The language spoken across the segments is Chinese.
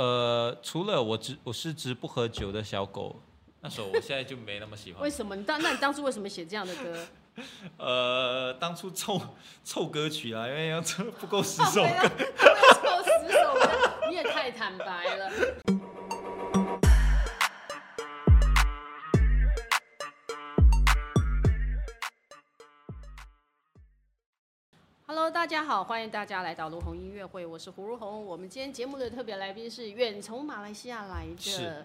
呃，除了我只我是只不喝酒的小狗，那首我现在就没那么喜欢。为什么？你当那你当初为什么写这样的歌？呃，当初凑凑歌曲啊，因为要凑不够十首歌。凑十首歌，你也太坦白了。Hello，大家好，欢迎大家来到卢红音乐会，我是胡如红。我们今天节目的特别来宾是远从马来西亚来的。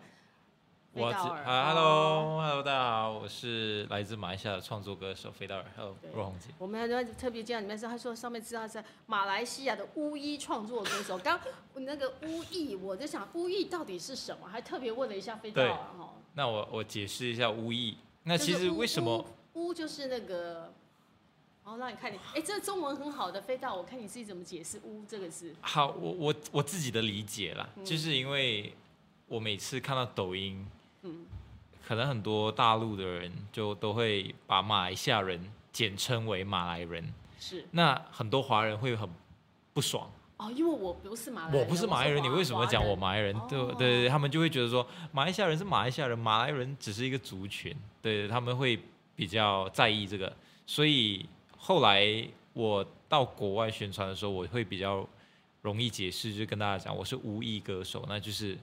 我是，Hello，Hello，大家好，我是来自马来西亚的创作歌手菲道尔，Hello，若红姐。我们还特别介绍里面是，他说上面知道是马来西亚的巫医创作歌手。刚那个巫医，我在想巫医到底是什么，还特别问了一下菲道尔哈。那我我解释一下巫医。那其实为什么巫就是那个？哦，让你看你，哎，这个中文很好的飞到，我看你自己怎么解释乌这个字。好，我我我自己的理解啦，嗯、就是因为我每次看到抖音。嗯，可能很多大陆的人就都会把马来西亚人简称为马来人，是。那很多华人会很不爽哦，因为我不是马来人，我不是马来人，你为什么讲我马来人？对对对，他们就会觉得说马来西亚人是马来西亚人，马来人只是一个族群，对，他们会比较在意这个。所以后来我到国外宣传的时候，我会比较容易解释，就跟大家讲我是巫裔歌手，那就是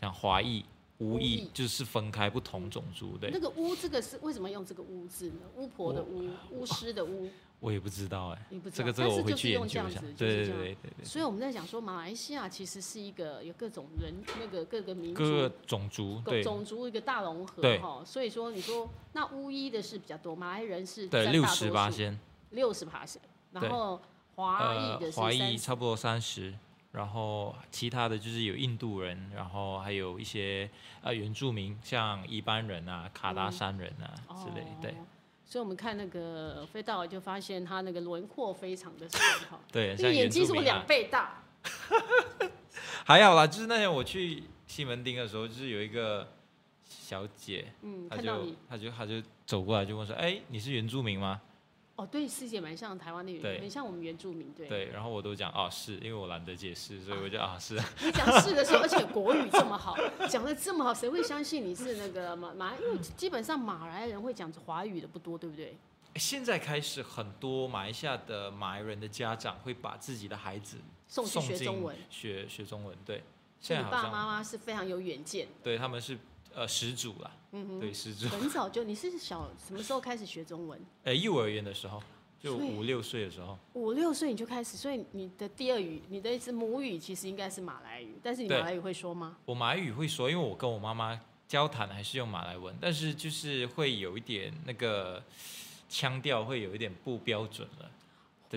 像华裔。巫裔就是分开不同种族的。那个巫这个是为什么用这个巫字呢？巫婆的巫，巫师的巫。我也不知道哎，你不知道？这个这个我会去研究一下。对对对对。所以我们在讲说，马来西亚其实是一个有各种人，那个各个民族、各个种族、种族一个大融合哈。所以说，你说那巫医的是比较多，马来人是对六十八仙，六十八仙，然后华裔的华裔差不多三十。然后其他的就是有印度人，然后还有一些呃原住民，像一般人啊、卡达山人啊、嗯、之类的。对，所以我们看那个飞道就发现他那个轮廓非常的深哈。对，那眼睛是我两倍大。还好啦，就是那天我去西门町的时候，就是有一个小姐，嗯，她就她就她就走过来就问说：“哎，你是原住民吗？”哦，对，师姐蛮像台湾的原住民，很像我们原住民，对。对，然后我都讲哦，是因为我懒得解释，所以我就啊，是。你讲是的时候，而且国语这么好，讲的这么好，谁会相信你是那个马马？因为基本上马来人会讲华语的不多，对不对？现在开始，很多马来西亚的马来人的家长会把自己的孩子送去学中文，学学中文，对。现在爸爸妈妈是非常有远见，对他们是。呃，始祖啦，嗯哼，对，始祖。很早就，你是小什么时候开始学中文？呃，幼儿园的时候，就五六岁的时候。五六岁你就开始，所以你的第二语，你的是母语，其实应该是马来语，但是你马来语会说吗？我马来语会说，因为我跟我妈妈交谈还是用马来文，但是就是会有一点那个腔调会有一点不标准了。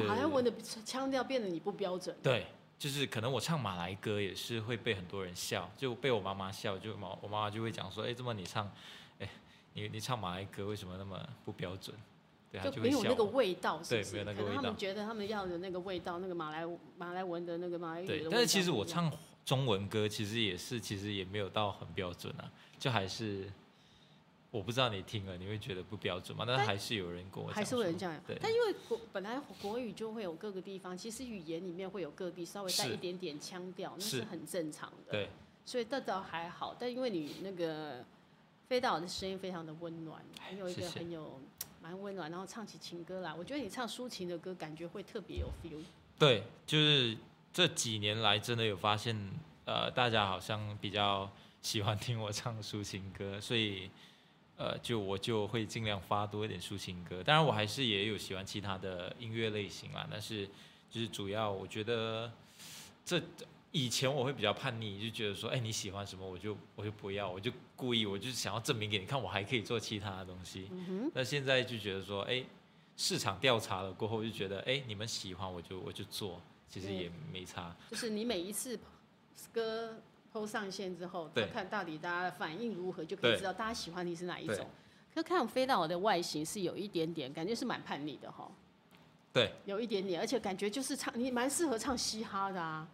马来文的腔调变得你不标准。对。就是可能我唱马来歌也是会被很多人笑，就被我妈妈笑，就妈我妈妈就会讲说，哎，怎么你唱，哎，你你唱马来歌为什么那么不标准？对，就没有那个味道是不是，对，没有那个味道。可能他们觉得他们要的那个味道，那个马来马来文的那个马来语的。对，但是其实我唱中文歌其实也是，其实也没有到很标准啊，就还是。我不知道你听了你会觉得不标准吗？但还是有人跟我讲，还是有人这样。对，但因为国本来国语就会有各个地方，其实语言里面会有各地稍微带一点点腔调，那是很正常的。对，所以这倒还好。但因为你那个菲道尔的声音非常的温暖，很有一个很有蛮温暖，然后唱起情歌来，我觉得你唱抒情的歌感觉会特别有 feel。对，就是这几年来真的有发现，呃，大家好像比较喜欢听我唱抒情歌，所以。呃，就我就会尽量发多一点抒情歌，当然我还是也有喜欢其他的音乐类型啦，但是就是主要我觉得这以前我会比较叛逆，就觉得说，哎，你喜欢什么我就我就不要，我就故意我就想要证明给你看，我还可以做其他的东西。嗯。那现在就觉得说，哎，市场调查了过后就觉得，哎，你们喜欢我就我就做，其实也没差。就是你每一次歌。都上线之后，他看到底大家的反应如何，就可以知道大家喜欢你是哪一种。可看我菲道尔的外形是有一点点，感觉是蛮叛逆的哈。对，有一点点，而且感觉就是唱你蛮适合唱嘻哈的啊。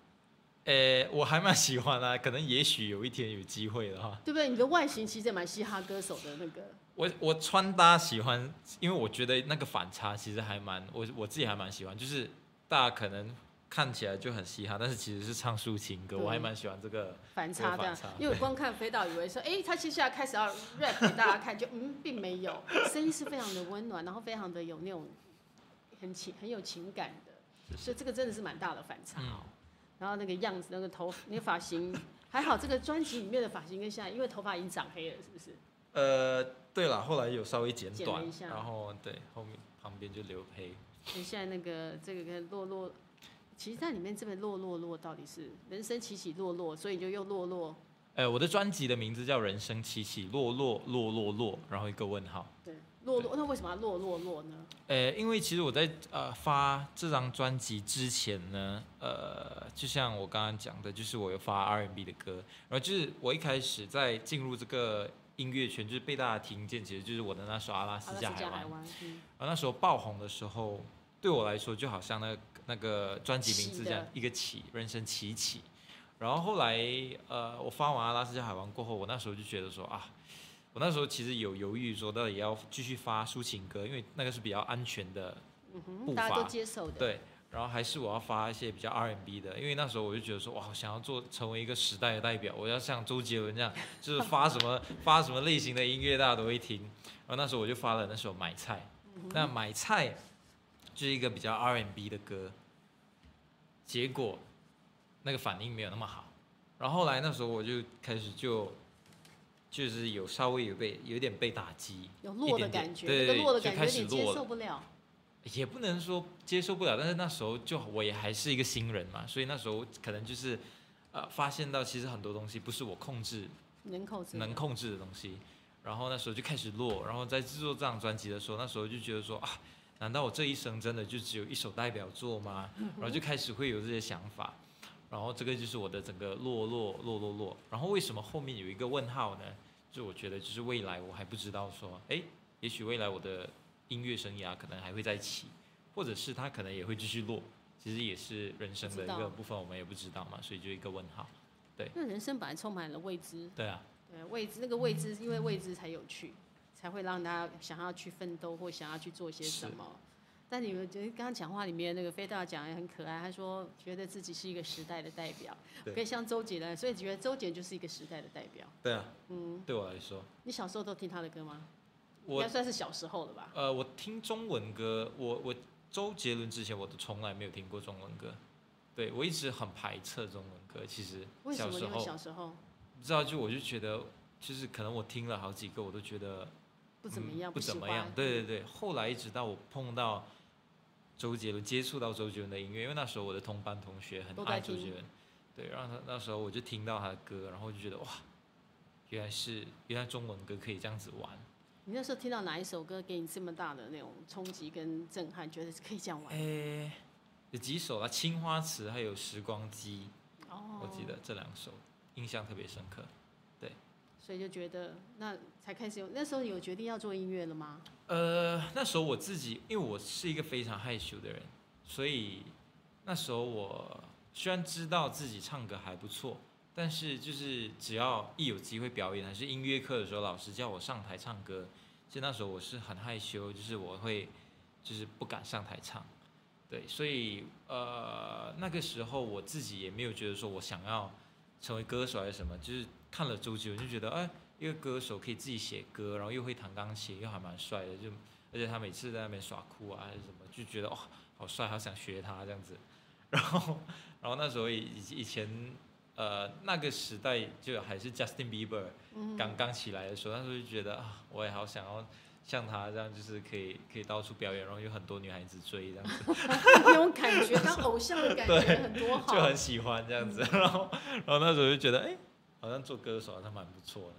诶、欸，我还蛮喜欢啊，可能也许有一天有机会的哈。对不对？你的外形其实也蛮嘻哈歌手的那个。我我穿搭喜欢，因为我觉得那个反差其实还蛮我我自己还蛮喜欢，就是大家可能。看起来就很嘻哈，但是其实是唱抒情歌，我还蛮喜欢这个反差的。因为我光看飞到以为说，哎，他接下来开始要 rap 给大家看，就嗯，并没有，声音是非常的温暖，然后非常的有那种很情很有情感的，所以这个真的是蛮大的反差。嗯、然后那个样子，那个头，那个发型，还好这个专辑里面的发型跟现在，因为头发已经长黑了，是不是？呃，对了，后来有稍微剪短一下，然后对后面旁边就留黑。所以现在那个这个跟落落。其实在里面这边落落落到底是人生起起落落，所以就又落落。呃，我的专辑的名字叫《人生起起落落落落落》，然后一个问号。对，落落，那为什么要落落落呢？呃，因为其实我在呃发这张专辑之前呢，呃，就像我刚刚讲的，就是我有发 R&B 的歌，然后就是我一开始在进入这个音乐圈，就是被大家听见，其实就是我的那首《阿拉斯加海湾》。嗯。然后那时候爆红的时候，对我来说就好像那个。那个专辑名字这样一个起，人生起起，然后后来呃，我发完《阿拉斯加海湾》过后，我那时候就觉得说啊，我那时候其实有犹豫说到底要继续发抒情歌，因为那个是比较安全的步伐，大家都接受的。对，然后还是我要发一些比较 R&B 的，因为那时候我就觉得说哇，想要做成为一个时代的代表，我要像周杰伦这样，就是发什么 发什么类型的音乐大家都会听。然后那时候我就发了那首《买菜》，那《买菜》。就是一个比较 R&B 的歌，结果那个反应没有那么好，然后后来那时候我就开始就就是有稍微有被有点被打击，有落的感觉，对，落的感觉有点接受不了，也不能说接受不了，但是那时候就我也还是一个新人嘛，所以那时候可能就是呃发现到其实很多东西不是我控制能控制能控制的东西，然后那时候就开始落，然后在制作这张专辑的时候，那时候就觉得说啊。难道我这一生真的就只有一首代表作吗？然后就开始会有这些想法，然后这个就是我的整个落落落落落。然后为什么后面有一个问号呢？就我觉得就是未来我还不知道说，哎，也许未来我的音乐生涯可能还会再起，或者是它可能也会继续落。其实也是人生的一个部分，我们也不知道嘛，所以就一个问号。对，那人生本来充满了未知。对啊，对未知，那个未知，因为未知才有趣。才会让他想要去奋斗或想要去做些什么。但你们觉得刚刚讲话里面那个飞大讲也很可爱，他说觉得自己是一个时代的代表，可以像周杰伦，所以觉得周杰伦就是一个时代的代表。对啊，嗯，对我来说，你小时候都听他的歌吗？我应该算是小时候了吧。呃，我听中文歌，我我周杰伦之前我都从来没有听过中文歌，对我一直很排斥中文歌。其实小时候，小时候不知道就我就觉得，就是可能我听了好几个，我都觉得。不怎么样，不怎么样。对对对，后来一直到我碰到周杰伦，接触到周杰伦的音乐，因为那时候我的同班同学很爱周杰伦，对，然后他那时候我就听到他的歌，然后就觉得哇，原来是原来中文歌可以这样子玩。你那时候听到哪一首歌给你这么大的那种冲击跟震撼，觉得是可以这样玩？诶，有几首啊，《青花瓷》还有《时光机》，哦，我记得这两首印象特别深刻。所以就觉得那才开始有，那时候有决定要做音乐了吗？呃，那时候我自己，因为我是一个非常害羞的人，所以那时候我虽然知道自己唱歌还不错，但是就是只要一有机会表演，还是音乐课的时候，老师叫我上台唱歌，其实那时候我是很害羞，就是我会就是不敢上台唱，对，所以呃那个时候我自己也没有觉得说我想要成为歌手还是什么，就是。看了周杰伦就觉得，哎，一个歌手可以自己写歌，然后又会弹钢琴，又还蛮帅的，就而且他每次在那边耍酷啊还是什么，就觉得哦，好帅，好想学他这样子。然后，然后那时候以以前，呃，那个时代就还是 Justin Bieber 刚刚起来的时候，那时候就觉得啊，我也好想要像他这样，就是可以可以到处表演，然后有很多女孩子追这样子。那种感觉，当偶像的感觉很多好，就很喜欢这样子。然后，然后那时候就觉得，哎。好像做歌手好像蛮不错的，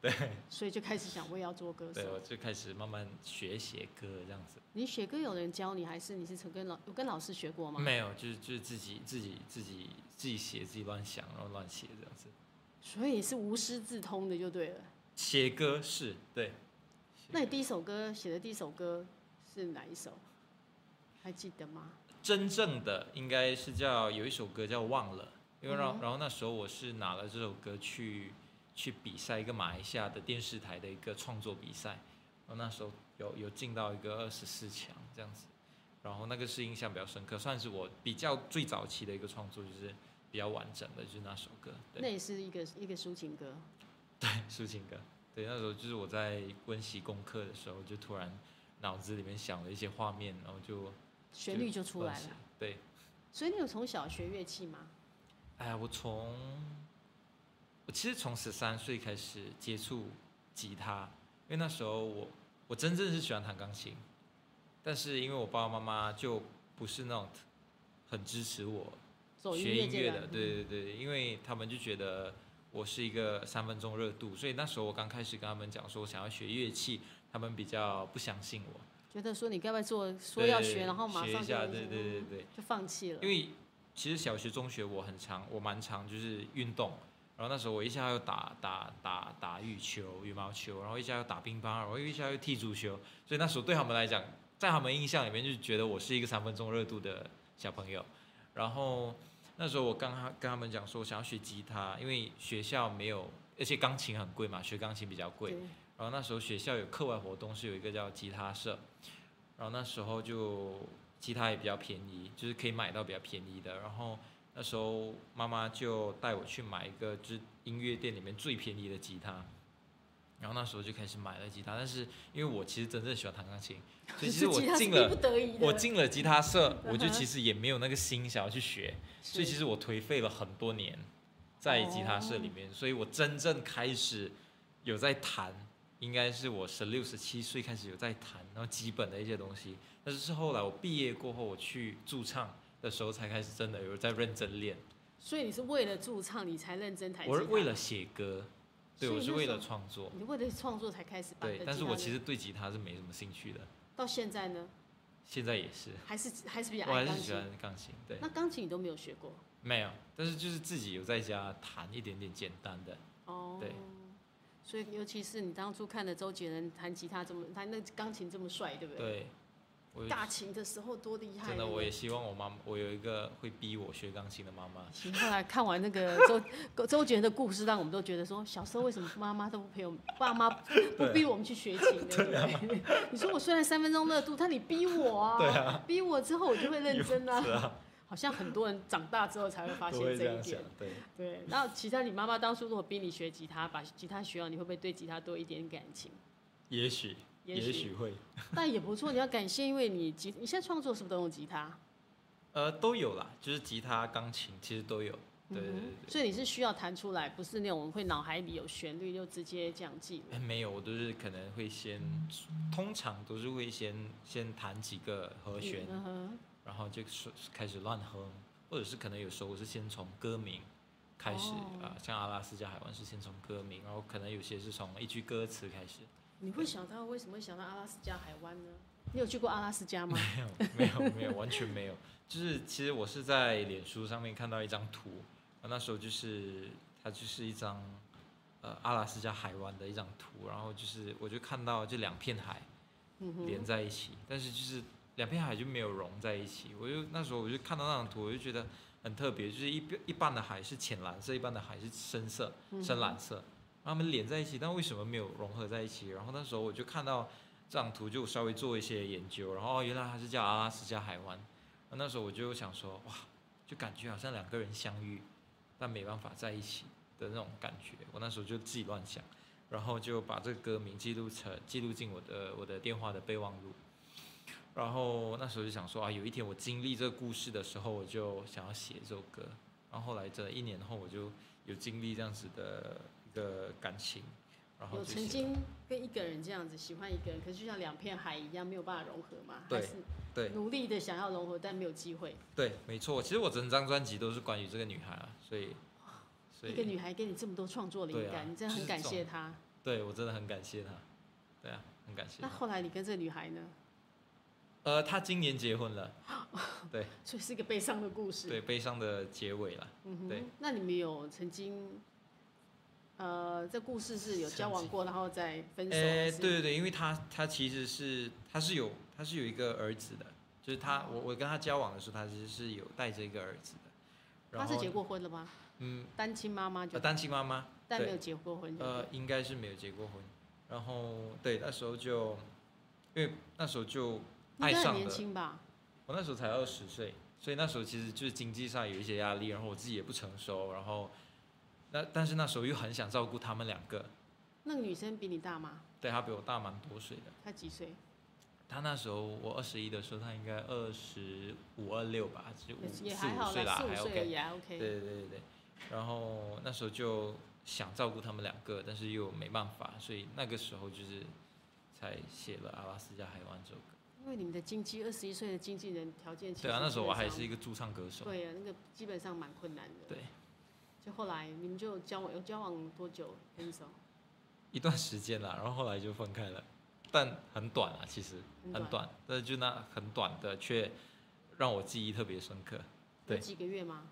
对。所以就开始想我也要做歌手。对，我就开始慢慢学写歌这样子。你写歌有人教你，还是你是曾跟老有跟老师学过吗？没有，就是就是自己自己自己自己写，自己乱想，然后乱写这样子。所以是无师自通的就对了。写歌是对。那你第一首歌写的第一首歌是哪一首？还记得吗？真正的应该是叫有一首歌叫《忘了》。因为然后，然后那时候我是拿了这首歌去去比赛一个马来西亚的电视台的一个创作比赛，然后那时候有有进到一个二十四强这样子，然后那个是印象比较深刻，算是我比较最早期的一个创作，就是比较完整的，就是那首歌。那也是一个一个抒情歌。对，抒情歌。对，那时候就是我在温习功课的时候，就突然脑子里面想了一些画面，然后就旋律就出来了。对。所以你有从小学乐器吗？哎呀，我从我其实从十三岁开始接触吉他，因为那时候我我真正是喜欢弹钢琴，但是因为我爸爸妈妈就不是那种很支持我学音乐的，对对对，因为他们就觉得我是一个三分钟热度，所以那时候我刚开始跟他们讲说我想要学乐器，他们比较不相信我。觉得说你该不该做，说要学，然后马上学一下，对对对对，就放弃了。因为其实小学、中学我很常，我蛮常就是运动，然后那时候我一下又打打打打羽球、羽毛球，然后一下又打乒乓，然后一下又踢足球，所以那时候对他们来讲，在他们印象里面就觉得我是一个三分钟热度的小朋友。然后那时候我刚跟他们讲说，想要学吉他，因为学校没有，而且钢琴很贵嘛，学钢琴比较贵。然后那时候学校有课外活动，是有一个叫吉他社，然后那时候就吉他也比较便宜，就是可以买到比较便宜的。然后那时候妈妈就带我去买一个，就是音乐店里面最便宜的吉他。然后那时候就开始买了吉他，但是因为我其实真正喜欢弹钢琴，所以其实我进了我进了吉他社，我就其实也没有那个心想要去学，所以其实我颓废了很多年在吉他社里面，所以我真正开始有在弹。应该是我十六、十七岁开始有在弹，然后基本的一些东西。但是是后来我毕业过后，我去驻唱的时候才开始真的有在认真练。所以你是为了驻唱你才认真弹？我是为了写歌，对，我是为了创作。你为了创作才开始？对，但是我其实对吉他是没什么兴趣的。到现在呢？现在也是。还是还是比较爱钢琴。我还是喜欢钢琴，对。那钢琴你都没有学过？没有，但是就是自己有在家弹一点点简单的。哦。对。所以，尤其是你当初看的周杰伦弹吉他这么，弹那钢琴这么帅，对不对？对。大琴的时候多厉害。真的，我也希望我妈，我有一个会逼我学钢琴的妈妈。行，后来看完那个周 周杰伦的故事，让我们都觉得说，小时候为什么妈妈都不陪我们，爸妈不逼我们去学琴，对不对？你说我虽然三分钟热度，但你逼我啊，对啊，逼我之后我就会认真啊。好像很多人长大之后才会发现这一点，对对。然后其实你妈妈当初如果逼你学吉他，把吉他学好，你会不会对吉他多一点感情？也许，也许会。但也不错，你要感谢，因为你吉，你现在创作是不是都用吉他？呃，都有啦，就是吉他、钢琴其实都有。对对对，对、嗯。所以你是需要弹出来，不是那种会脑海里有旋律就直接这样记。没有，我都是可能会先，通常都是会先先弹几个和弦。嗯然后就是开始乱哼，或者是可能有时候我是先从歌名开始啊、哦呃，像阿拉斯加海湾是先从歌名，然后可能有些是从一句歌词开始。你会想到为什么会想到阿拉斯加海湾呢？你有去过阿拉斯加吗？没有，没有，没有，完全没有。就是其实我是在脸书上面看到一张图，那时候就是它就是一张呃阿拉斯加海湾的一张图，然后就是我就看到这两片海连在一起，嗯、但是就是。两片海就没有融在一起，我就那时候我就看到那张图，我就觉得很特别，就是一一半的海是浅蓝色，一半的海是深色，深蓝色，然后他们连在一起，但为什么没有融合在一起？然后那时候我就看到这张图，就稍微做一些研究，然后原来它是叫阿拉斯加海湾。那时候我就想说，哇，就感觉好像两个人相遇，但没办法在一起的那种感觉。我那时候就自己乱想，然后就把这个歌名记录成记录进我的我的电话的备忘录。然后那时候就想说啊，有一天我经历这个故事的时候，我就想要写这首歌。然后后来这一年后，我就有经历这样子的一个感情。然后有曾经跟一个人这样子喜欢一个人，可是就像两片海一样，没有办法融合嘛？对，对，努力的想要融合，但没有机会。对，没错。其实我整张专辑都是关于这个女孩啊，所以，所以一个女孩给你这么多创作灵感，啊、你真的很感谢她。对，我真的很感谢她。对啊，很感谢。那后来你跟这个女孩呢？呃，他今年结婚了，对，所以是一个悲伤的故事，对，悲伤的结尾了，嗯哼，对。那你们有曾经，呃，这故事是有交往过，然后再分手？哎，对对对，因为他他其实是他是有他是有一个儿子的，就是他我我跟他交往的时候，他其实是有带着一个儿子的。他是结过婚了吗？嗯，单亲妈妈就单亲妈妈，但没有结过婚。呃，应该是没有结过婚。然后对，那时候就因为那时候就。爱上年轻吧？我那时候才二十岁，所以那时候其实就是经济上有一些压力，然后我自己也不成熟，然后那但是那时候又很想照顾他们两个。那个女生比你大吗？对，她比我大蛮多岁的。她几岁？她那时候我二十一的时候，她应该二十五二六吧，就五四五岁啦，还 OK。也还 OK。对对对对。然后那时候就想照顾他们两个，但是又没办法，所以那个时候就是才写了《阿拉斯加海湾》这首歌。因为你们的经纪，二十一岁的经纪人条件对啊，那时候我还是一个驻唱歌手。对啊，那个基本上蛮困难的。对。就后来你们就交往，有交往多久分手？一段时间啦，然后后来就分开了，但很短啊，其实很短，很短，但是就那很短的，却让我记忆特别深刻。对。几个月吗？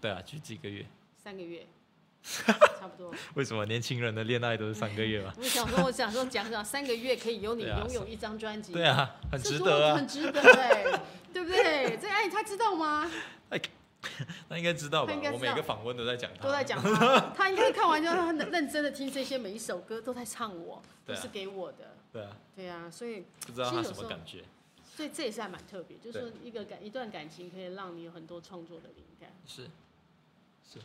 对啊，就几个月。三个月。差不多。为什么年轻人的恋爱都是三个月嘛？我想说，我想说，讲讲三个月可以有你 拥有一张专辑。对啊，很值得啊，很值得哎，对不对？这哎他知道吗？哎他应该知道吧？我每个访问都在讲他，都在讲他。他应该看完就很认真的听这些，每一首歌都在唱我，都是给我的。对啊。对啊，所以不知道他什么感觉。所以这也是还蛮特别，就是说一个感一段感情可以让你有很多创作的灵感。是。是。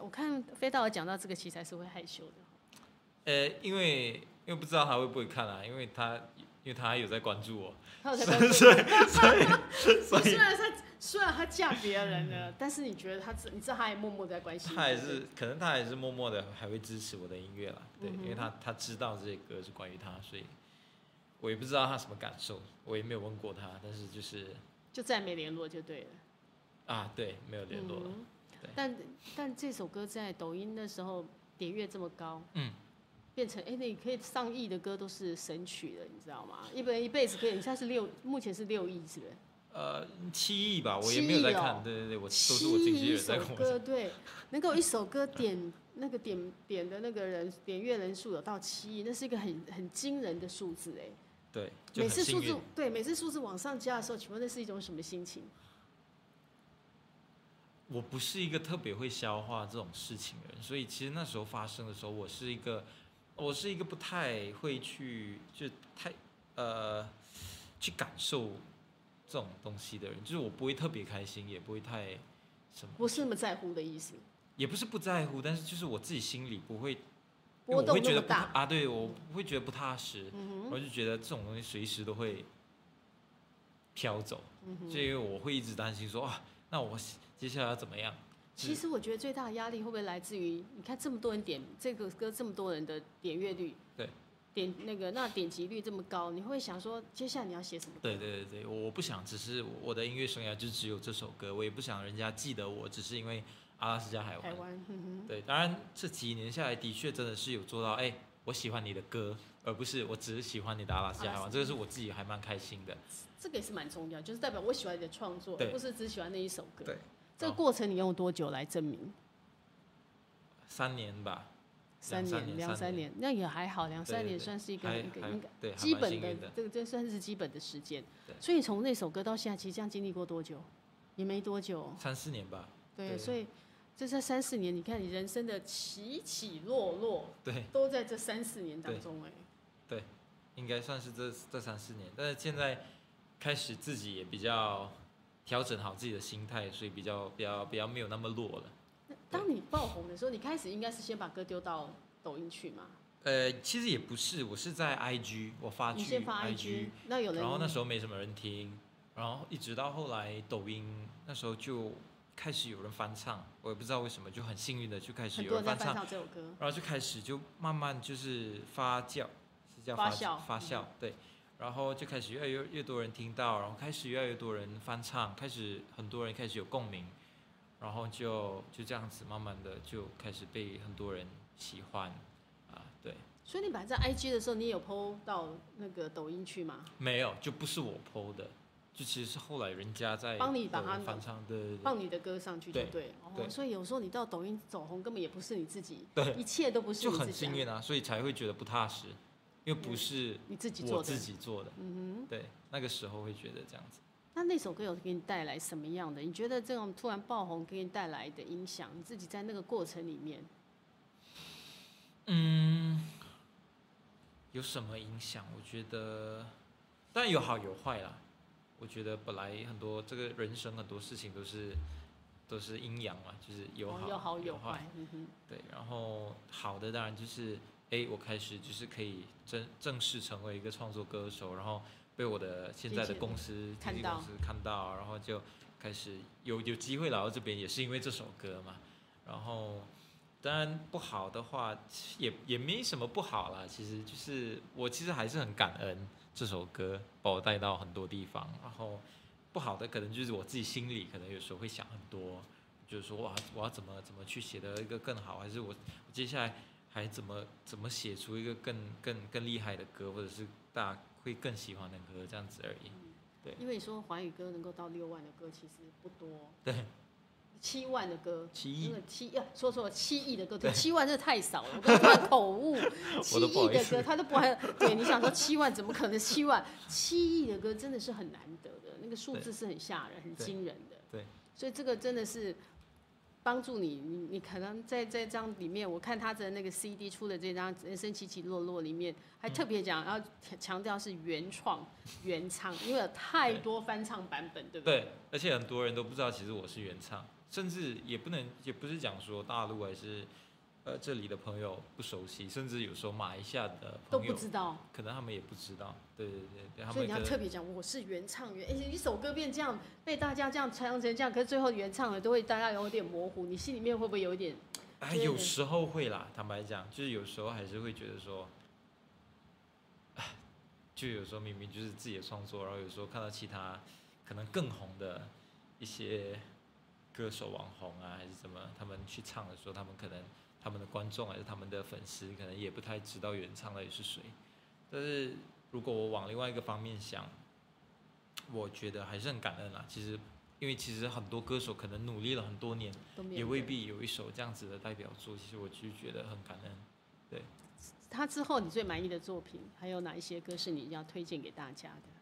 我看飞道尔讲到这个，其实还是会害羞的。呃，因为因为不知道他会不会看啊，因为他因为他还有在关注我，他有在关注。所以所以虽然他虽然他嫁别人了，但是你觉得他知你知道他也默默在关心。他也是可能他也是默默的还会支持我的音乐啦，对，因为他他知道这些歌是关于他，所以我也不知道他什么感受，我也没有问过他，但是就是就再没联络就对了。啊，对，没有联络了。但但这首歌在抖音的时候点阅这么高，嗯，变成哎、你可以上亿的歌都是神曲了，你知道吗？一本一辈子可以，你现在是六，目前是六亿，是不是？呃，七亿吧，我也没有在看，对对对，我都是我经纪人在跟我讲。对，能够一首歌点那个点点的那个人点阅人数有到七亿，那是一个很很惊人的数字哎。对，每次数字对每次数字往上加的时候，请问那是一种什么心情？我不是一个特别会消化这种事情的人，所以其实那时候发生的时候，我是一个，我是一个不太会去就太呃去感受这种东西的人，就是我不会特别开心，也不会太什么，不是那么在乎的意思，也不是不在乎，但是就是我自己心里不会，波动那么大。啊，对，我不会觉得不踏实，嗯、我就觉得这种东西随时都会飘走，嗯、所以我会一直担心说啊，那我。接下来要怎么样？其实我觉得最大的压力会不会来自于你看这么多人点这个歌，这么多人的点阅率，对，点那个那点击率这么高，你会想说接下来你要写什么？对对对对，我不想只是我的音乐生涯就只有这首歌，我也不想人家记得我只是因为阿拉斯加海湾。海湾，嗯。对，当然这几年下来的确真的是有做到，哎，我喜欢你的歌，而不是我只是喜欢你的阿拉斯加海湾，这个是我自己还蛮开心的。这个也是蛮重要，就是代表我喜欢你的创作，而不是只喜欢那一首歌。对。这个过程你用多久来证明？三年吧，三年两三年，那也还好，两三年算是一个一个应该基本的，这个这算是基本的时间。所以从那首歌到现在，其实这样经历过多久？也没多久，三四年吧。对，所以这在三四年，你看你人生的起起落落，对，都在这三四年当中哎。对，应该算是这这三四年，但是现在开始自己也比较。调整好自己的心态，所以比较比较比较没有那么弱了。当你爆红的时候，你开始应该是先把歌丢到抖音去吗？呃，其实也不是，我是在 IG 我发去 IG，先发 IG，那有人，然后那时候没什么人听，然后一直到后来抖音那时候就开始有人翻唱，我也不知道为什么，就很幸运的就开始有人翻唱，唱这首歌，然后就开始就慢慢就是发酵，是叫发酵发酵，对。然后就开始越来越越多人听到，然后开始越来越多人翻唱，开始很多人开始有共鸣，然后就就这样子慢慢的就开始被很多人喜欢，啊，对。所以你本来在 IG 的时候，你有 PO 到那个抖音去吗？没有，就不是我 PO 的，就其实是后来人家在帮你把它翻唱，对对对，放你的歌上去就对。对，哦，所以有时候你到抖音走红，根本也不是你自己，对，一切都不是你自己。就很幸运啊，所以才会觉得不踏实。因为不是你自己做的，我自己做的，嗯哼，对，那个时候会觉得这样子。那那首歌有给你带来什么样的？你觉得这种突然爆红给你带来的影响，你自己在那个过程里面，嗯，有什么影响？我觉得，但有好有坏啦。我觉得本来很多这个人生很多事情都是都是阴阳嘛，就是有好、哦、有好有坏，嗯、对，然后好的当然就是哎，我开始就是可以正正式成为一个创作歌手，然后被我的现在的公司经纪公司看到，然后就开始有有机会来到这边，也是因为这首歌嘛，然后。当然不好的话，也也没什么不好啦。其实就是我其实还是很感恩这首歌把我带到很多地方。然后不好的可能就是我自己心里可能有时候会想很多，就是说哇，我要怎么怎么去写的一个更好，还是我接下来还怎么怎么写出一个更更更厉害的歌，或者是大家会更喜欢的歌这样子而已。对，因为你说华语歌能够到六万的歌其实不多。对。七万的歌，七亿，七呀，说错了，七亿的歌，对，七万真的太少了，口误，七亿的歌，他都不还，对，你想说七万怎么可能七万？七亿的歌真的是很难得的，那个数字是很吓人、很惊人的，对，所以这个真的是帮助你，你你可能在在这张里面，我看他的那个 CD 出的这张《人生起起落落》里面，还特别讲要强调是原创原唱，因为有太多翻唱版本，对不对？对，而且很多人都不知道，其实我是原唱。甚至也不能，也不是讲说大陆还是，呃，这里的朋友不熟悉，甚至有时候马来西亚的朋友都不知道，可能他们也不知道。对对对，对，所以你要特别讲，我是原唱原，而且一首歌变这样被大家这样唱成这样，可是最后原唱的都会大家有点模糊，你心里面会不会有一点？哎，有时候会啦，坦白讲，就是有时候还是会觉得说，就有时候明明就是自己的创作，然后有时候看到其他可能更红的一些。歌手、网红啊，还是怎么？他们去唱的时候，他们可能他们的观众还是他们的粉丝，可能也不太知道原唱到底是谁。但是如果我往另外一个方面想，我觉得还是很感恩啦。其实，因为其实很多歌手可能努力了很多年，也未必有一首这样子的代表作。其实我就觉得很感恩。对。他之后你最满意的作品，还有哪一些歌是你要推荐给大家的？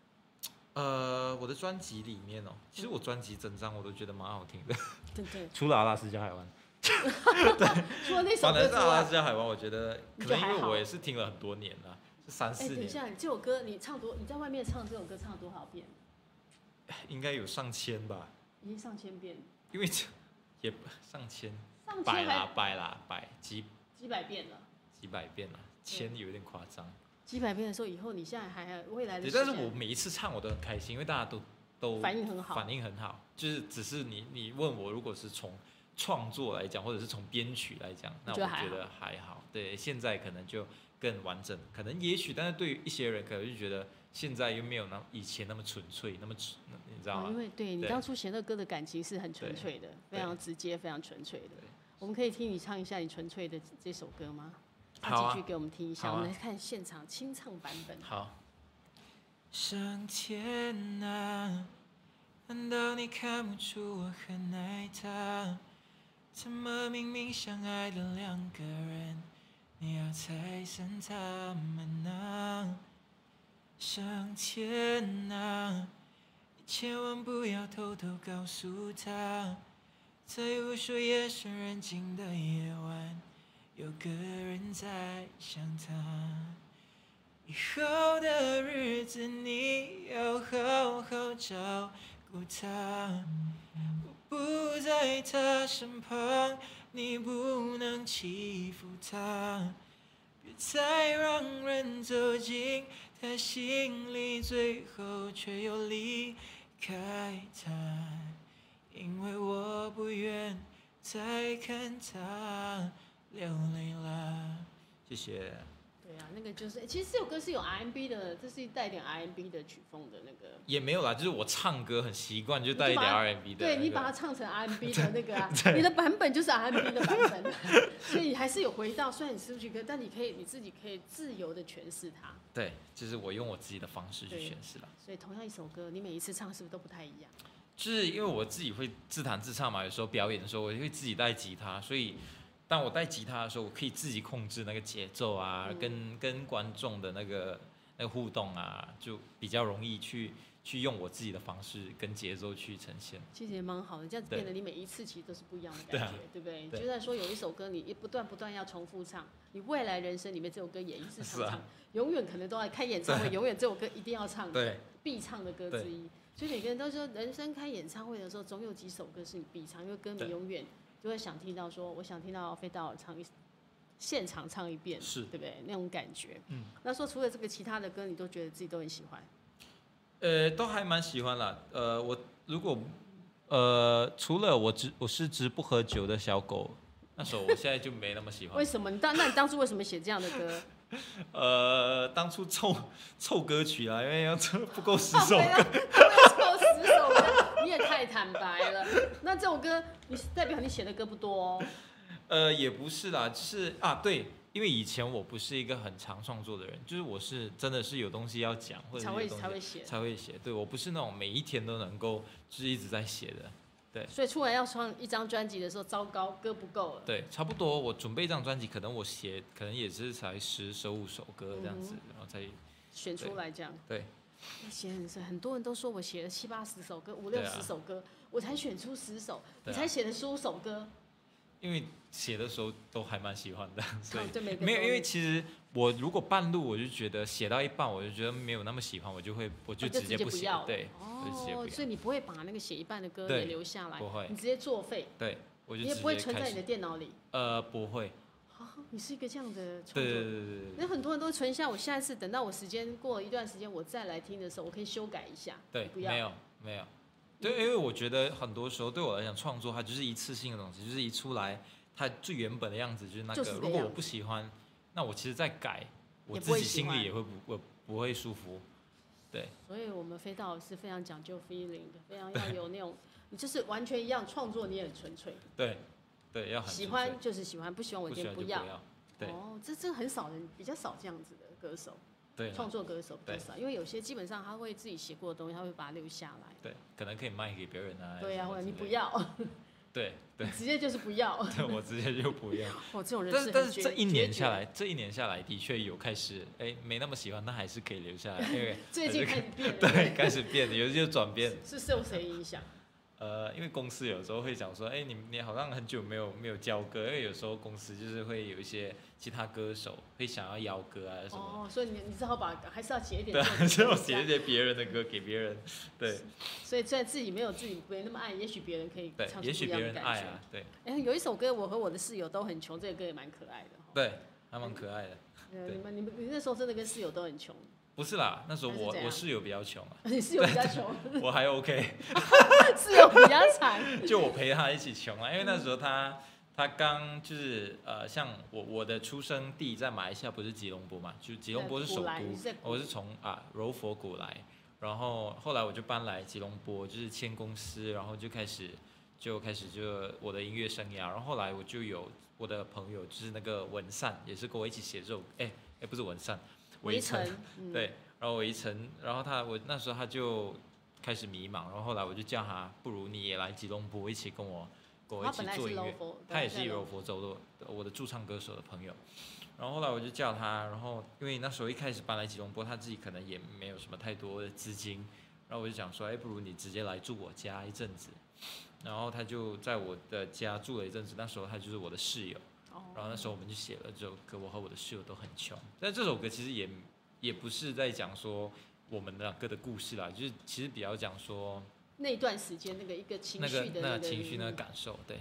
呃，我的专辑里面哦，其实我专辑整张我都觉得蛮好听的。对对。除了阿拉斯加海湾。对。除了那首歌之外。阿拉斯加海湾，我觉得可能因为我也是听了很多年了，是三四年。哎，等一下，这首歌你唱多？你在外面唱这首歌唱了多少遍？应该有上千吧。已经上千遍。因为这也上千。上千。百啦百啦百几。几百遍了。几百遍了，千有点夸张。几百遍的时候，以后你现在还未来的。但是我每一次唱我都很开心，因为大家都都反应很好，反应很好。就是只是你你问我，如果是从创作来讲，或者是从编曲来讲，那我觉得还好。对，现在可能就更完整，可能也许，但是对于一些人，可能就觉得现在又没有那以前那么纯粹，那么纯，你知道吗？因为对你当初写那歌的感情是很纯粹的，非常直接，非常纯粹的。我们可以听你唱一下你纯粹的这首歌吗？唱几句给我们听一下，啊、我们来看现场清唱版本。好。上天啊，难道你看不出我很爱他？怎么明明相爱的两个人，你要拆散他们呢？上天啊，你千万不要偷偷告诉他，在无数夜深人静的夜晚。有个人在想他，以后的日子你要好好照顾他。我不在他身旁，你不能欺负他。别再让人走进他心里，最后却又离开他。因为我不愿再看他。流泪了，谢谢。对啊，那个就是，其实这首歌是有 R&B 的，这是带点 R&B 的曲风的那个。也没有啦，就是我唱歌很习惯，就带一点 R&B 的、那个。对，你把它唱成 R&B 的那个啊，你的版本就是 R&B 的版本，所以还是有回到，虽然你是不是歌，但你可以你自己可以自由的诠释它。对，就是我用我自己的方式去诠释了。所以同样一首歌，你每一次唱是不是都不太一样？就是因为我自己会自弹自唱嘛，有时候表演的时候我会自己带吉他，所以。当我带吉他的时候，我可以自己控制那个节奏啊，嗯、跟跟观众的那个那个互动啊，就比较容易去去用我自己的方式跟节奏去呈现。其实也蛮好的，这样子变得你每一次其实都是不一样的感觉，对，不对？对。就算说有一首歌你一不断不断要重复唱，你未来人生里面这首歌也一直唱 唱，啊、永远可能都要开演唱会，永远这首歌一定要唱，对，必唱的歌之一。所以每个人都说，人生开演唱会的时候，总有几首歌是你必唱，因为歌迷永远就会想听到说，我想听到飞刀唱一现场唱一遍，是对不对？那种感觉。嗯。那说除了这个其他的歌，你都觉得自己都很喜欢？呃，都还蛮喜欢啦。呃，我如果呃，除了我只我是只不喝酒的小狗，那首我现在就没那么喜欢。为什么？你当那你当初为什么写这样的歌？呃，当初凑凑歌曲啊，因为要凑不够十首 歌。太坦白了。那这首歌，你代表你写的歌不多哦。呃，也不是啦，就是啊，对。因为以前我不是一个很常创作的人，就是我是真的是有东西要讲，或者才会才会写才会写。对，我不是那种每一天都能够就是一直在写的。对。所以出来要创一张专辑的时候，糟糕，歌不够了。对，差不多。我准备一张专辑，可能我写可能也是才十十五首歌这样子，嗯、然后再选出来这样。对。写很深，很多人都说我写了七八十首歌，五六十首歌，啊、我才选出十首，你才写了十五首歌。因为写的时候都还蛮喜欢的，所以没有。因为其实我如果半路我就觉得写到一半我就觉得没有那么喜欢，我就会我就直接不写。对，哦，所以你不会把那个写一半的歌也留下来，不会，你直接作废。对，我就你也不会存在你的电脑里。呃，不会。你是一个这样的创作。对对对对。那很多人都存下，我下一次等到我时间过了一段时间，我再来听的时候，我可以修改一下。对，不要没有没有。对，因为我觉得很多时候对我来讲，创作它就是一次性的东西，就是一出来。它最原本的样子就是那个，如果我不喜欢，那我其实再改，我自己心里也会不不不会舒服，对。所以我们飞道是非常讲究 feeling 的，非常要有那种，你就是完全一样创作，你也很纯粹。对，对，要很喜欢就是喜欢，不喜欢我就不要。对。哦，这这很少人，比较少这样子的歌手，对，创作歌手比较少，因为有些基本上他会自己写过的东西，他会把它留下来。对，可能可以卖给别人啊。对呀，或者你不要。对对，直接就是不要。对，我直接就不要。哦，这种人是。但是但是这一年下来，这一年下来的确有开始，哎，没那么喜欢，但还是可以留下来，因为最近开始变。对，开始变了，有些转变。是受谁影响？呃，因为公司有时候会讲说，哎，你你好像很久没有没有交歌，因为有时候公司就是会有一些其他歌手会想要邀歌啊什么。哦，所以你你只好把还是要写一点。对，还是要写一些别人的歌给别人。对。所以虽然自己没有自己没那么爱，也许别人可以唱出不一样的感觉。也许别人爱啊，对。哎，有一首歌，我和我的室友都很穷，这个歌也蛮可爱的。对，还蛮可爱的。你们你们你那时候真的跟室友都很穷。不是啦，那时候我我室友比较穷啊。你室友比较穷，我还 OK。室友比较惨。就我陪他一起穷啊，因为那时候他他刚就是呃，像我我的出生地在马来西亚不是吉隆坡嘛，就吉隆坡是首都，我是从啊柔佛古来，然后后来我就搬来吉隆坡，就是签公司，然后就开始就开始就我的音乐生涯，然后后来我就有我的朋友，就是那个文善，也是跟我一起写这首，哎哎不是文善。围城，对，然后围城，然后他我那时候他就开始迷茫，然后后来我就叫他，不如你也来吉隆坡一起跟我，跟我一起做音乐。他也是柔佛州的，我的驻唱歌手的朋友。然后后来我就叫他，然后因为那时候一开始搬来吉隆坡，他自己可能也没有什么太多的资金，然后我就想说，哎，不如你直接来住我家一阵子。然后他就在我的家住了一阵子，那时候他就是我的室友。然后那时候我们就写了这首歌，我和我的室友都很穷。但这首歌其实也也不是在讲说我们两个的故事啦，就是其实比较讲说那段时间那个一个情绪的那个情绪那个感受，对。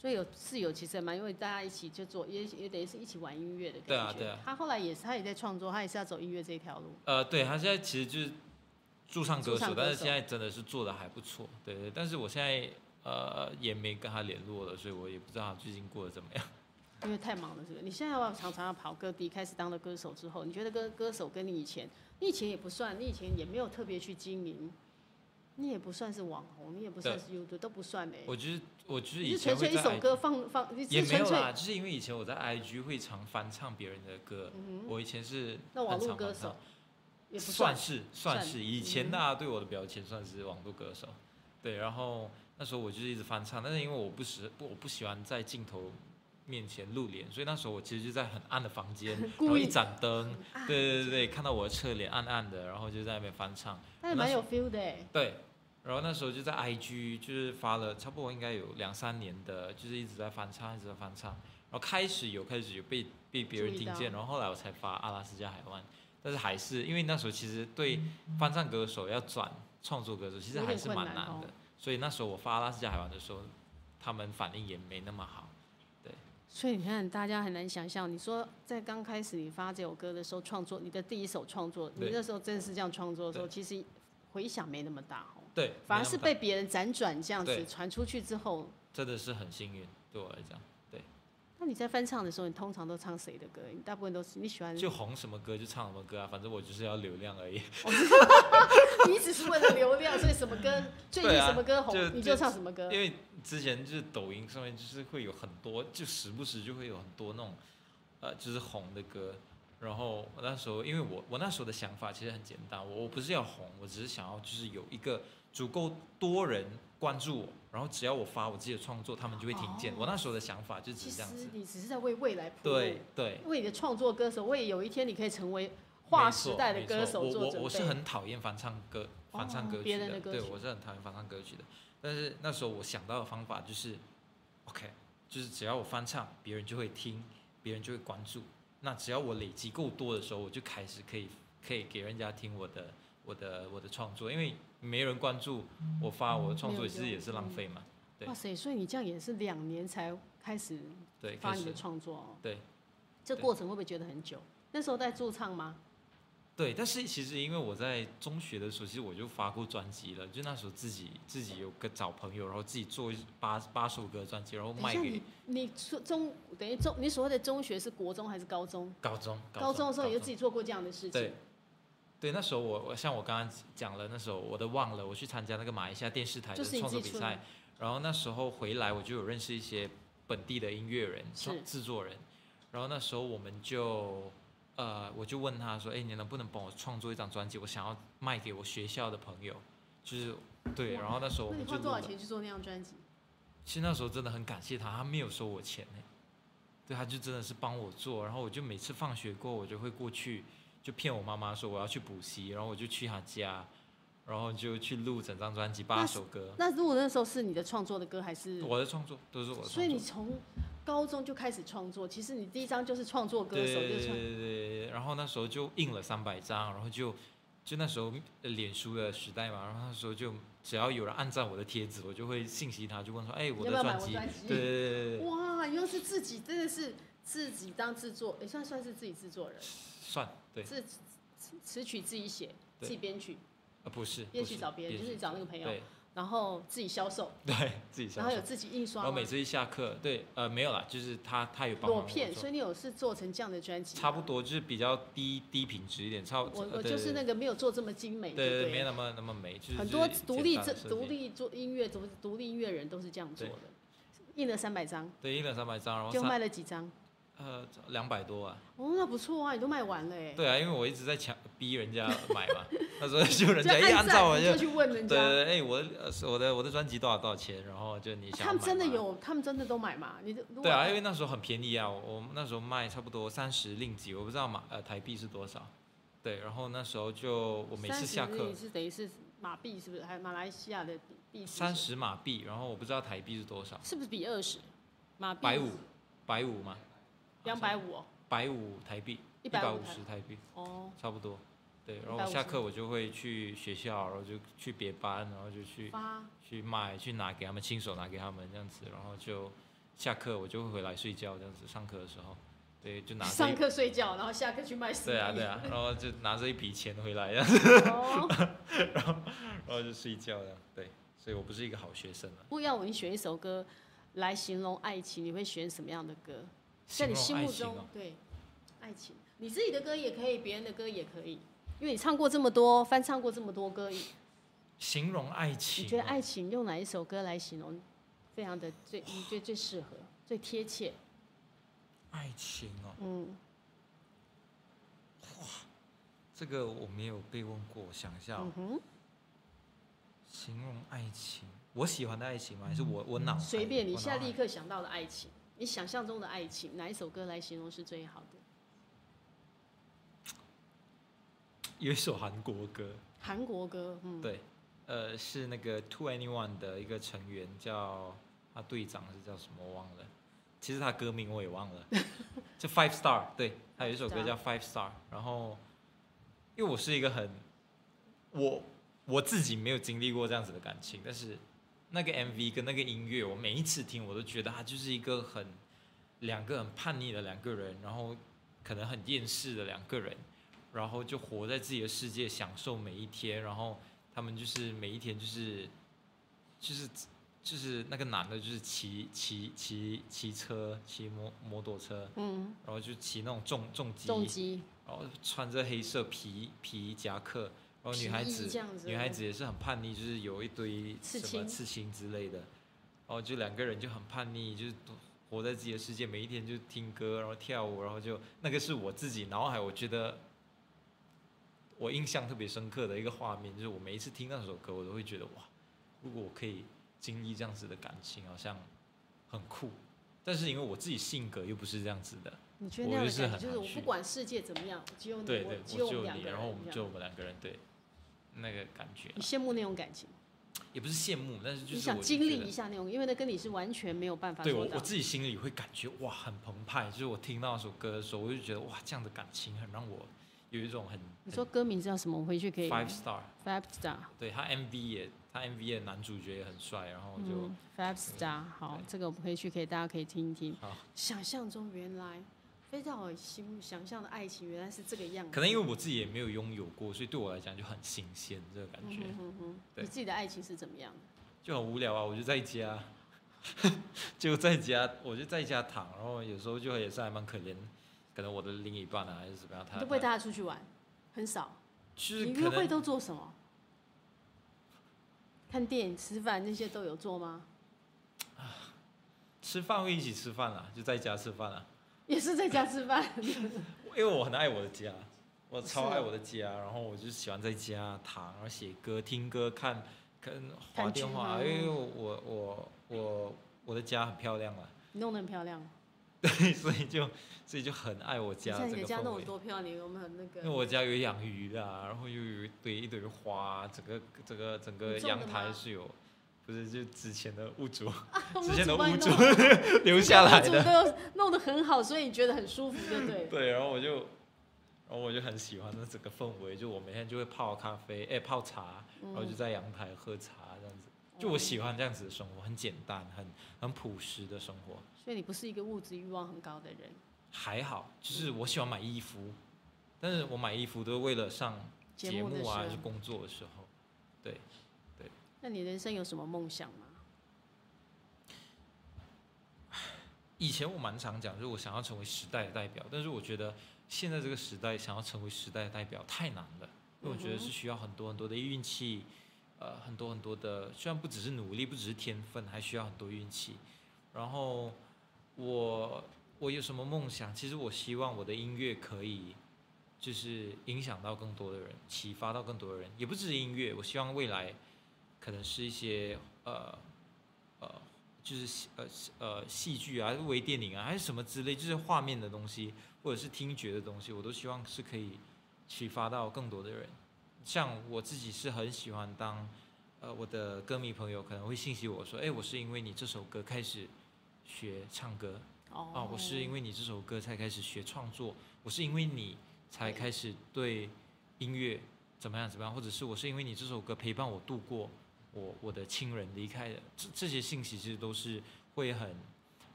所以有室友其实蛮因为大家一起就做，也也等于是一起玩音乐的感觉。对啊，对啊。他后来也是，他也在创作，他也是要走音乐这一条路。呃，对，他现在其实就是驻唱歌手，但是现在真的是做的还不错，对对。但是我现在呃也没跟他联络了，所以我也不知道他最近过得怎么样。因为太忙了，这个你现在要常常要跑各地，开始当了歌手之后，你觉得歌歌手跟你以前，你以前也不算，你以前也没有特别去经营，你也不算是网红，你也 不算是 YouTube，都不算嘞。我就是我就是以前纯粹一首歌放放，也没有啦，就是因为以前我在 IG 会常翻唱别人的歌，嗯、我以前是那网络歌手，也不算，算是算是以前大家对我的标签算是网络歌手，对，然后那时候我就是一直翻唱，但是因为我不喜我不喜欢在镜头。面前露脸，所以那时候我其实就在很暗的房间，然后一盏灯，对对对对，看到我的侧脸暗暗的，然后就在那边翻唱，那蛮有 feel 的。对，然后那时候就在 IG 就是发了差不多应该有两三年的，就是一直在翻唱，一直在翻唱，然后开始有开始有被被别人听见，然后后来我才发阿拉斯加海湾，但是还是因为那时候其实对翻唱歌手要转创作歌手，其实还是蛮难的。所以那时候我发《阿拉斯加海湾》的时候，他们反应也没那么好。对。所以你看，大家很难想象，你说在刚开始你发这首歌的时候，创作你的第一首创作，你那时候真的是这样创作的时候，其实回响没那么大哦。对。反而是被别人辗转这样子传出去之后，真的是很幸运，对我来讲。那你在翻唱的时候，你通常都唱谁的歌？你大部分都是你喜欢就红什么歌就唱什么歌啊，反正我就是要流量而已。你只是为了流量，所以什么歌最近什么歌红，你就唱什么歌。因为之前就是抖音上面就是会有很多，就时不时就会有很多那种呃，就是红的歌。然后我那时候，因为我我那时候的想法其实很简单，我我不是要红，我只是想要就是有一个足够多人关注我。然后只要我发我自己的创作，他们就会听见。哦、我那时候的想法就是这样子。其实你只是在为未来铺路。对对。为你的创作歌手，为有一天你可以成为划时代的歌手做准备。我我我是很讨厌翻唱歌，翻唱歌曲的。别人的歌曲。对，我是很讨厌翻唱歌曲的。但是那时候我想到的方法就是，OK，就是只要我翻唱，别人就会听，别人就会关注。那只要我累积够多的时候，我就开始可以可以给人家听我的我的我的创作，因为。没人关注我发我的创作，其实也是浪费嘛。对。哇塞，所以你这样也是两年才开始发你的创作哦。对。这过程会不会觉得很久？那时候在驻唱吗？对，但是其实因为我在中学的时候，其实我就发过专辑了，就那时候自己自己有个找朋友，然后自己做八八首歌专辑，然后卖给。你你中等于中你所谓的中学是国中还是高中？高中。高中的时候你就自己做过这样的事情。对。对，那时候我我像我刚刚讲了，那时候我都忘了，我去参加那个马来西亚电视台的创作比赛，然后那时候回来我就有认识一些本地的音乐人、制作人，然后那时候我们就呃，我就问他说，哎，你能不能帮我创作一张专辑？我想要卖给我学校的朋友，就是对，然后那时候我们就花多少钱去做那张专辑？其实那时候真的很感谢他，他没有收我钱呢，对，他就真的是帮我做，然后我就每次放学过，我就会过去。就骗我妈妈说我要去补习，然后我就去她家，然后就去录整张专辑八首歌。那录的那时候是你的创作的歌还是？我的创作都是我的作。所以你从高中就开始创作，其实你第一张就是创作歌手，对对对对。然后那时候就印了三百张，然后就就那时候脸书的时代嘛，然后那时候就只要有人按赞我的贴子，我就会信息他，就问说，哎，我的专辑，对对对对。哇，又是自己，真的是自己当制作，也算算是自己制作人。算对，是词曲自己写，自己编曲，啊不是，编曲找别人，就是找那个朋友，然后自己销售，对，自己销售，然后有自己印刷，然后每次一下课，对，呃没有啦，就是他他有帮我。裸片，所以你有是做成这样的专辑？差不多，就是比较低低品质一点，差不多。我我就是那个没有做这么精美，对对，没那么那么美，就是很多独立这独立做音乐，独独立音乐人都是这样做的，印了三百张，对，印了三百张，然后就卖了几张。呃，两百多啊！哦，那不错啊，你都卖完了哎。对啊，因为我一直在抢，逼人家买嘛。那时候就人家一按照我就，就去问人家。对对对，哎，我我的我的专辑多少多少钱？然后就你想。他们真的有，他们真的都买嘛？你对啊，因为那时候很便宜啊，我，我那时候卖差不多三十令吉，我不知道马呃台币是多少。对，然后那时候就我每次下课是等于是马币是不是？还马来西亚的币？三十马币，然后我不知道台币是多少。是不是比二十？马币。百五，百五吗？两百五，百五台币，一百五十台币，哦，差不多，对。然后下课我就会去学校，然后就去别班，然后就去去卖，去拿给他们，亲手拿给他们这样子，然后就下课我就会回来睡觉这样子。上课的时候，对，就拿上课睡觉，然后下课去卖。对啊对啊，然后就拿着一笔钱回来这样子，哦、然后然后就睡觉这样，对。所以我不是一个好学生啊。如果要我你选一首歌来形容爱情，你会选什么样的歌？在你心目中，对，爱情，你自己的歌也可以，别人的歌也可以，因为你唱过这么多，翻唱过这么多歌。形容爱情，你觉得爱情用哪一首歌来形容，非常的最，你觉得最适合、最贴切？爱情哦，嗯，哇，这个我没有被问过，我想一下。嗯哼，形容爱情，我喜欢的爱情吗？还是我我脑？随便，你现在立刻想到的爱情。你想象中的爱情，哪一首歌来形容是最好的？有一首韩国歌。韩国歌，嗯，对，呃，是那个 To Anyone 的一个成员叫他队长是叫什么我忘了，其实他歌名我也忘了，就 Five Star，对，他有一首歌叫 Five Star，然后因为我是一个很我我自己没有经历过这样子的感情，但是那个 MV 跟那个音乐，我每一次听，我都觉得他就是一个很两个很叛逆的两个人，然后可能很厌世的两个人，然后就活在自己的世界，享受每一天，然后他们就是每一天就是就是就是那个男的，就是骑骑骑骑车，骑摩摩托车，嗯，然后就骑那种重重机，重机，然后穿着黑色皮皮夹克。然后女孩子，女孩子也是很叛逆，就是有一堆什么刺青之类的。然后就两个人就很叛逆，就是活在自己的世界，每一天就听歌，然后跳舞，然后就那个是我自己脑海，我觉得我印象特别深刻的一个画面，就是我每一次听那首歌，我都会觉得哇，如果我可以经历这样子的感情，好像很酷。但是因为我自己性格又不是这样子的，你觉得那样的感觉就是我不管世界怎么样，只有你，对对，只有你，然后我们就我们两个人对。那个感觉，你羡慕那种感情，也不是羡慕，但是就是你想经历一下那种，因为那跟你是完全没有办法。对，我我自己心里会感觉哇，很澎湃。就是我听到那首歌的时候，我就觉得哇，这样的感情很让我有一种很。你说歌名叫什么？我回去可以。Five Star。Five Star。对，他 MV 也，他 MV 的男主角也很帅，然后就。嗯、Five Star，好，这个我回去可以，大家可以听一听。好。想象中原来。飞到我心想象的爱情原来是这个样子。可能因为我自己也没有拥有过，所以对我来讲就很新鲜，这个感觉。嗯哼，你自己的爱情是怎么样？就很无聊啊，我就在家，就在家，我就在家躺，然后有时候就也是还蛮可怜，可能我的另一半啊还是怎么样，他都不会带他出去玩，很少。就是你约会都做什么？看电影、吃饭那些都有做吗？吃饭会一起吃饭啊，就在家吃饭啊。也是在家吃饭，因为我很爱我的家，我超爱我的家，然后我就喜欢在家躺，然后写歌、听歌、看、看滑电话，因为我我我我的家很漂亮啊，你弄得很漂亮，对，所以就所以就很爱我家。你家弄得多漂亮，我们很那个。因为我家有养鱼啊，然后又有一堆一堆花，整个整个整个阳台是有。不是，就之前的屋主，啊、之前的屋主 留下来的，都弄得很好，所以你觉得很舒服，对不对？对，然后我就，然后我就很喜欢那整个氛围，就我每天就会泡咖啡，哎，泡茶，然后就在阳台喝茶这样子，就我喜欢这样子的生活，很简单，很很朴实的生活。所以你不是一个物质欲望很高的人？还好，就是我喜欢买衣服，但是我买衣服都是为了上节目啊，还是工作的时候，对。那你人生有什么梦想吗？以前我蛮常讲，就是我想要成为时代的代表，但是我觉得现在这个时代想要成为时代的代表太难了，因为我觉得是需要很多很多的运气，呃，很多很多的，虽然不只是努力，不只是天分，还需要很多运气。然后我我有什么梦想？其实我希望我的音乐可以就是影响到更多的人，启发到更多的人，也不只是音乐，我希望未来。可能是一些呃呃，就是呃呃戏剧啊，微电影啊，还是什么之类，就是画面的东西，或者是听觉的东西，我都希望是可以启发到更多的人。像我自己是很喜欢当呃我的歌迷朋友可能会信息我说，哎，我是因为你这首歌开始学唱歌，啊，我是因为你这首歌才开始学创作，我是因为你才开始对音乐怎么样怎么样，或者是我是因为你这首歌陪伴我度过。我我的亲人离开的这这些信息，其实都是会很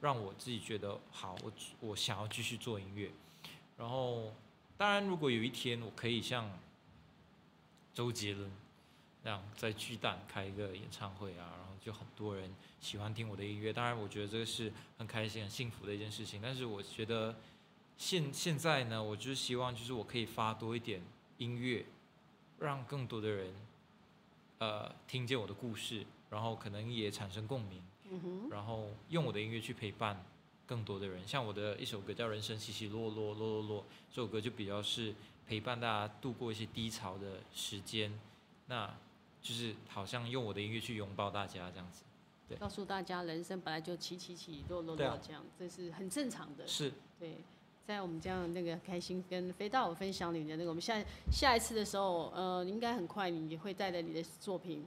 让我自己觉得好，我我想要继续做音乐。然后，当然，如果有一天我可以像周杰伦那样在巨蛋开一个演唱会啊，然后就很多人喜欢听我的音乐，当然我觉得这个是很开心、很幸福的一件事情。但是我觉得现现在呢，我就是希望就是我可以发多一点音乐，让更多的人。呃，听见我的故事，然后可能也产生共鸣，嗯，然后用我的音乐去陪伴更多的人。像我的一首歌叫《人生起起落落落落落》，这首歌就比较是陪伴大家度过一些低潮的时间，那就是好像用我的音乐去拥抱大家这样子。对，告诉大家人生本来就起起起落落落这样，啊、这是很正常的。是，对。在我们这样那个开心跟飞到我分享你的那个，我们下下一次的时候，呃，应该很快你会带着你的作品，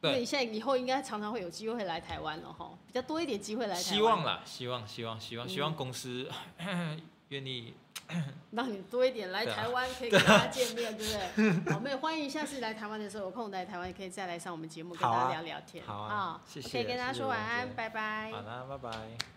对，因为你现在以后应该常常会有机会来台湾了哈，比较多一点机会来台湾。希望啦，希望希望希望希望公司 愿意 让你多一点来台湾，可以跟大家见面，对不对？我们也欢迎下次来台湾的时候有空来台湾，也可以再来上我们节目跟大家聊聊天。好啊，谢谢。可以跟大家说晚安，拜拜。好啦，拜拜。